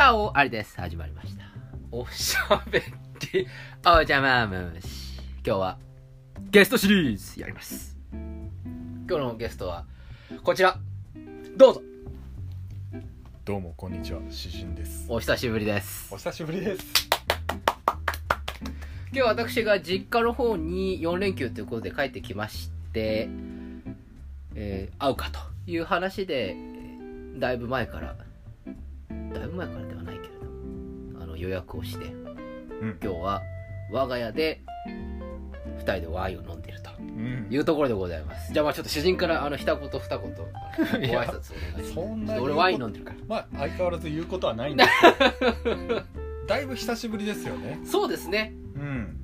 チャオありです。始まりました。おしゃべり、お邪魔虫。今日は、ゲストシリーズやります。今日のゲストは、こちら。どうぞ。どうもこんにちは詩人ですお久しぶりですお。久しぶりです今日私が実家の方に4連休ということで帰ってきまして、えー会うかという話で、だいぶ前から、だいぶ前からではないけれど、あの予約をして、うん今日は我が家で2人でワインを飲んでいるとうんいうところでございます。じゃあまあちょっと主人からあの一言二言ご挨拶お願いします。俺ワイン飲んでるから。まあ相変わらず言うことはないんだ だいぶ久しぶりですよねそうですね。うん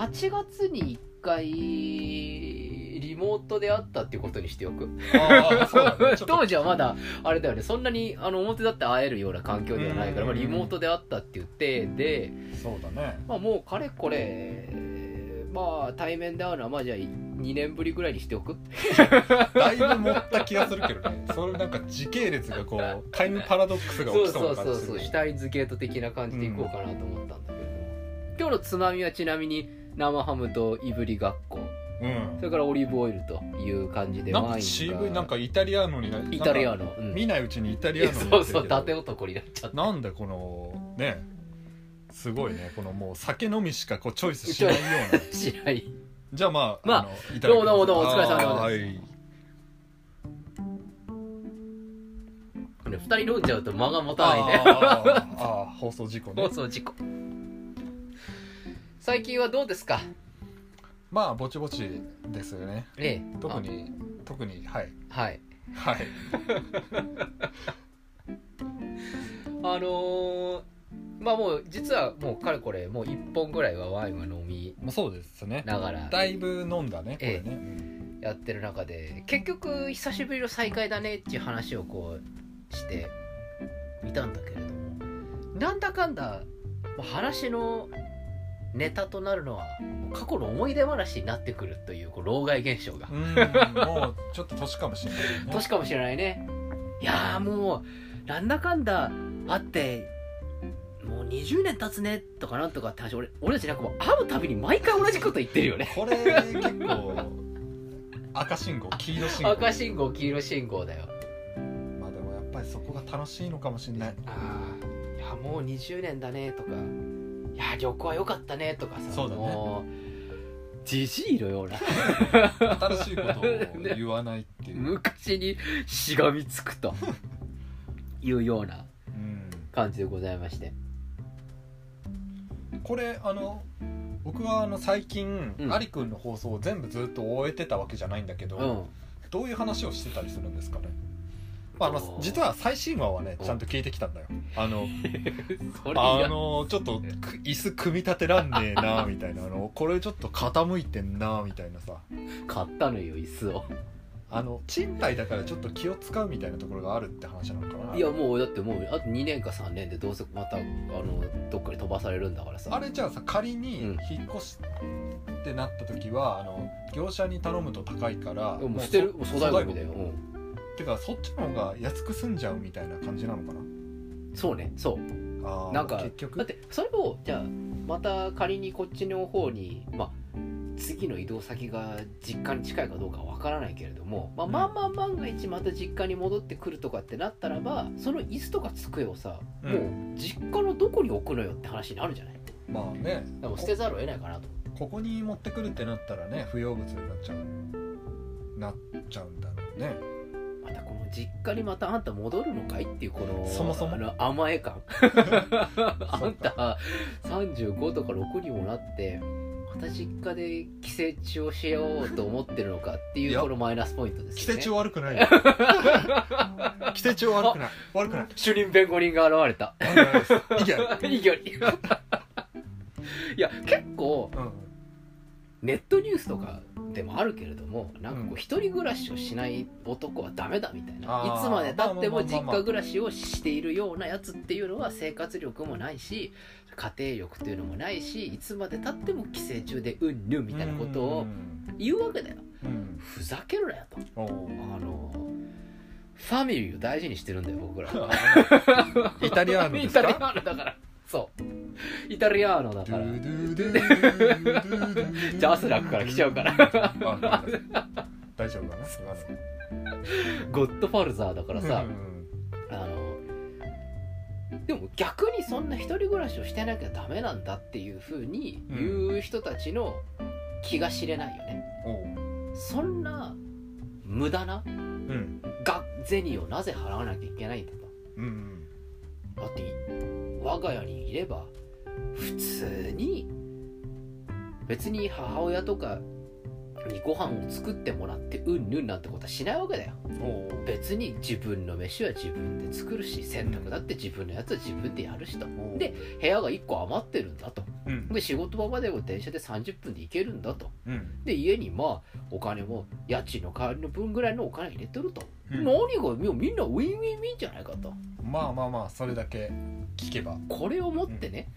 8月に1回リモートで会ったっていうことにしておく。ああそうだね。ちょっと。当時はまだあれだよね。そんなにあの表だって会えるような環境ではないから、うんまあ、リモートで会ったって言ってで、そうだね。まあ、もうかれこれまあ対面で会うのはまあじゃあ2年ぶりぐらいにしておく。だいぶ持った気がするけどね。それなんか時系列がこうタイムパラドックスが起きそうな感じするシュタインズゲート的な感じでいこうかなと思ったんだけれども、今日のつまみはちなみに生ハムといぶりがっこ。うん。それからオリーブオイルという感じでなんかワイン渋いなんかイタリアーノになイタリアなんかの、うん。見ないうちにイタリアーノにそうそうけど達男になっちゃった。なんだこのねすごいね。このもう酒飲みしかこうチョイスしないような。しない。じゃあまあ、まあのいただきます。どうもどうもお疲れ様でございます。あーはい。ね二人飲んじゃうと間が持たないんであーあーあー放送事故ね。放送事故最近はどうですか？まあぼちぼちですよね。ええ。特に特にはい。あはい。はい。あのーまあもう実はもうかれこれもう一本ぐらいはワインは飲みまあそうですね。ながらだいぶ飲んだねこれえね、うんやってる中で結局久しぶりの再会だねっていう話をこうしていたんだけれどもなんだかんだ話のネタとなるのは過去の思い出話になってくるというこう老害現象が。うんもうちょっと年かもしれないよね。年かもしれないね。いやーもうなんだかんだあってもう20年経つねとかなんとかって話俺俺たちなんかもう会うたびに毎回同じこと言ってるよね。これ結構赤信号黄色信号。赤信号黄色信号だよ。まあでもやっぱりそこが楽しいのかもしれない。ああいやもう20年だねとか。いや旅行は良かったねとかさそうだね。もうじじいのような新しいことを言わないっていう、昔にしがみつくと いうようなうん。感じでございまして。これあの僕はあの最近、うん。アリくんの放送を全部ずっと終えてたわけじゃないんだけど、うん。どういう話をしてたりするんですかね、まあ、の実は最新話はねうん。ちゃんと聞いてきたんだよ。あの あのちょっとく椅子組み立てらんねえなみたいな。あのこれちょっと傾いてんなみたいなさ。買ったのよ椅子を。あの賃貸だからちょっと気を使うみたいなところがあるって話なのかな。いやもうだってもうあと2年か3年でどうせまたあのどっかに飛ばされるんだからさ。あれじゃあさ仮にうん。引っ越しってなった時は、あの業者に頼むと高いからもう捨てる粗大ゴミだよ、粗うんてかそっちの方が安く済んじゃうみたいな感じなのかな？そうねそう。あーなんか結局？だってそれをじゃあまた仮にこっちの方にまあ次の移動先が実家に近いかどうかわからないけれども、まあ、うん。まあまあ万が一また実家に戻ってくるとかってなったらばその椅子とか机をさ、うん。もう実家のどこに置くのよって話になるじゃない？まあね。でも捨てざるを得ないかなと。ここに持ってくるってなったらね不要物になっちゃう。なっちゃうんだろうねまたこの実家にまたあんた戻るのかいっていうこのそもそも？あの甘え感。あんた35とか6にもなってまた実家で寄生虫をしようと思ってるのかっていいうや。このマイナスポイントですよね。寄生虫悪くないよ。寄生虫悪くない。悪くない。主任弁護人が現れた。いいける。いいよいや結構うんネットニュースとかでもあるけれどもなんかこううん一人暮らしをしない男はダメだみたいな、いつまでたっても実家暮らしをしているようなやつっていうのは生活力もないし家庭力っていうのもないしいつまでたっても寄生虫でうんぬんみたいなことをうん。言うわけだよ。うん。ふざけるなよとあのファミリーを大事にしてるんだよ僕ら。イタリアーノで イタリアすかーノだから。そう イタリアーノだから。ドゥドゥドゥドゥドゥドゥジャスラックから来ちゃうから大丈夫かなゴッドファーザーだからさあのでも逆にそんな一人暮らしをしてなきゃダメなんだっていうふうに言う人たちの気が知れないよね、おうそんな無駄なうんが銭をなぜ払わなきゃいけないんだとうんだって我が家にいれば普通に別に母親とかにご飯を作ってもらってうんぬんなんてことはしないわけだよ。別に自分の飯は自分で作るし洗濯だって自分のやつは自分でやるしと。で部屋が1個余ってるんだと。うん。で仕事場までも電車で30分で行けるんだと。うん。で家にまあお金も家賃の代わりの分ぐらいのお金入れてると、うん。何がみんなウィンウィンウィンじゃないかと。まあまあまあそれだけ聞けば。これをもってね、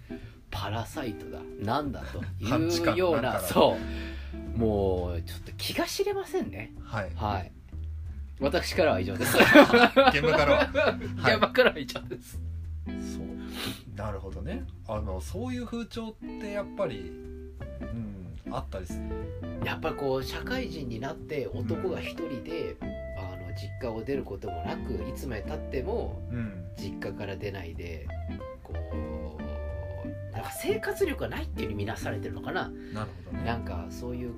パラサイトだなんだというようなそうもうちょっと気が知れませんね。はい。はい。私からは以上です。現場からは。はい。現場からは以上です。そう。なるほどね。あのそういう風潮ってやっぱりうんあったりする？やっぱりこう社会人になって男が一人で、あの実家を出ることもなくいつまでたってもうん。実家から出ないでこうなんか生活力がないっていうふうに見なされてるのかな。なるほどね。なんかそういうの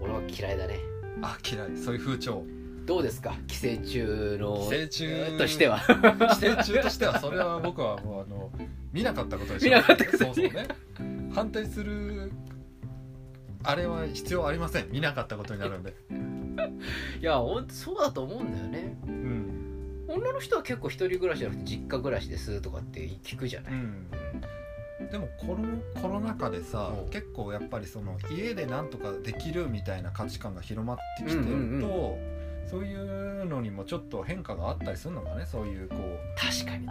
俺は嫌いだね。あ嫌い。そういう風潮。どうですか？寄生虫の寄生虫。としては。寄生虫としてはそれは僕はもうあの見なかったことでしょ見なかったことそうそうね。反対するあれは必要ありません。見なかったことになるんで。いやほんとそうだと思うんだよね。うん。女の人は結構一人暮らしじゃなくて実家暮らしですとかって聞くじゃない、うんでもコロコロナ禍でさうん。結構やっぱりその家でなんとかできるみたいな価値観が広まってきてると、うんうんそういうのにもちょっと変化があったりするのかねそういうこ確かに。う、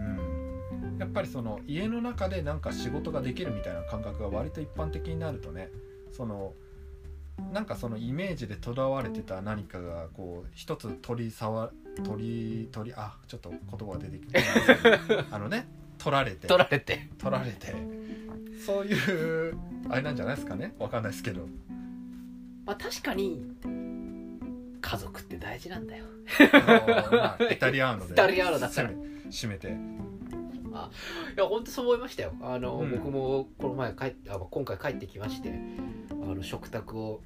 うん、やっぱりその家の中でなんか仕事ができるみたいな感覚が割と一般的になるとねそのなんかそのイメージでとらわれてた何かがこう一つ取り触取り取りあちょっと言葉が出てきて あのね取られて。取られて。取られて。そういうあれなんじゃないですかね。わかんないですけど。まあ確かに家族って大事なんだよ。まあ イタリアーノで。イタリアーノだから。締めて。いや本当そう思いましたよ。あの、うん。僕もこの前帰あ今回帰ってきましてあの食卓を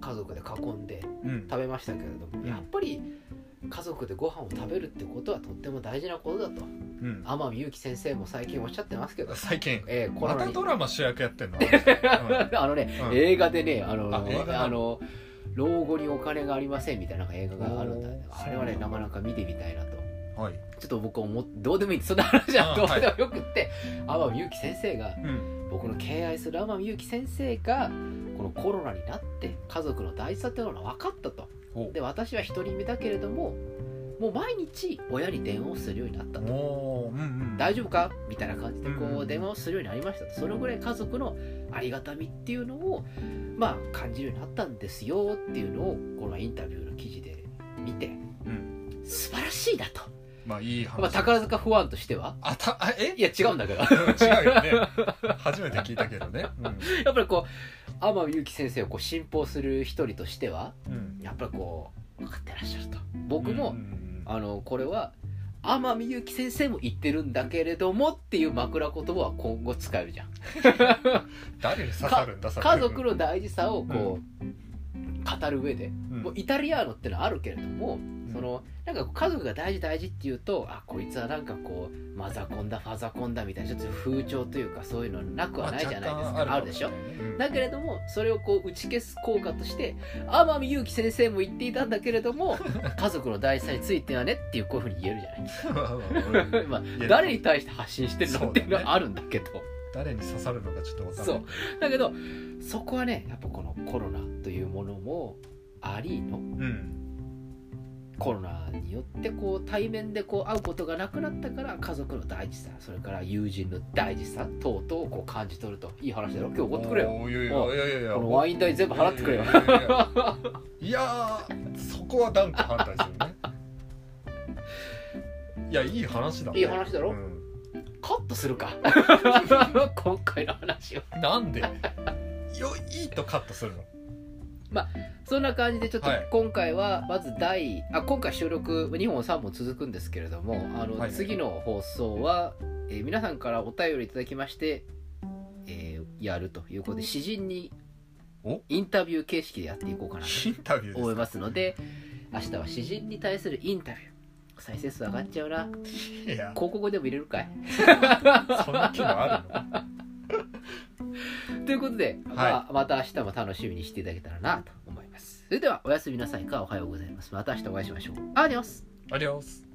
家族で囲んでうん。食べましたけれども、うん。やっぱり家族でご飯を食べるってことはとっても大事なことだと。うん。天海祐希先生も最近おっしゃってますけど、最近。えーコロまたドラマ主役やってんの？あのね、うん。映画でねあのあの？老後にお金がありませんみたいな映画があるんだあれはねなかなか見てみたいなと。はい。ちょっと僕は思っどうでもいい。そんな話はあどうでもよくって、天海祐希先生がうん。僕の敬愛する天海祐希先生がこのコロナになって家族の大事さというのが分かったと。おで私は一人目だけれどももう毎日親に電話をするようになったと。うんうん。大丈夫か？みたいな感じでこうんう電話をするようになりました。とそれぐらい家族のありがたみっていうのをまあ感じるようになったんですよっていうのをこのインタビューの記事で見てうん。素晴らしいなと、まあいい話。まあ、宝塚ファンとしては？あたあえ？いや違うんだけど違うよね。初めて聞いたけどね。やっぱりこう天海祐希先生をこう信奉する一人としてはうん。やっぱりこう分かってらっしゃると。僕も、うんうんあのこれは天海祐希先生も言ってるんだけれどもっていう枕言葉は今後使えるじゃん。誰に刺さるんだ家族の大事さをこう、語る上で、うん。もうイタリアーノってのはあるけれども、そのなんか家族が大事大事っていうとあこいつはなんかこうマザコンだファザコンだみたいなちょっと風潮というかそういうのなくはないじゃないですか、まああるでしょ？だけれどもそれをこう打ち消す効果として天海祐希先生も言っていたんだけれども 家族の大事さについてはねっていうこういうふうに言えるじゃない？うんまあ誰に対して発信してるのっていうのはあるんだけど。誰に刺さるのかちょっとわかんない。そう。だけどそこはねやっぱこのコロナというものもありの。うんコロナによってこう対面でこう会うことがなくなったから家族の大事さそれから友人の大事さ等々をこう感じ取るといい話だろ今日おごってくれよ。いやいやいやいやこのワイン代全部払ってくれよ。いやそこは断固反対するね。いやいい話だね。いい話だろ？うん。カットするか。今回の話を。なんで？よいいとカットするの？そんな感じでちょっとはい。今回はまず第あ今回収録2本3本続くんですけれどもあのはい。はい次の放送は、えー皆さんからお便りいただきまして、えーやるということで詩人にお。インタビュー形式でやっていこうかなと思いますので明日は詩人に対するインタビュー。再生数上がっちゃうな。広告でも入れるかい。そんな機能あるの？ということで、はい。まあ、また明日も楽しみにしていただけたらなと思います。それではおやすみなさいかおはようございます。また明日お会いしましょう。アディオスアディオス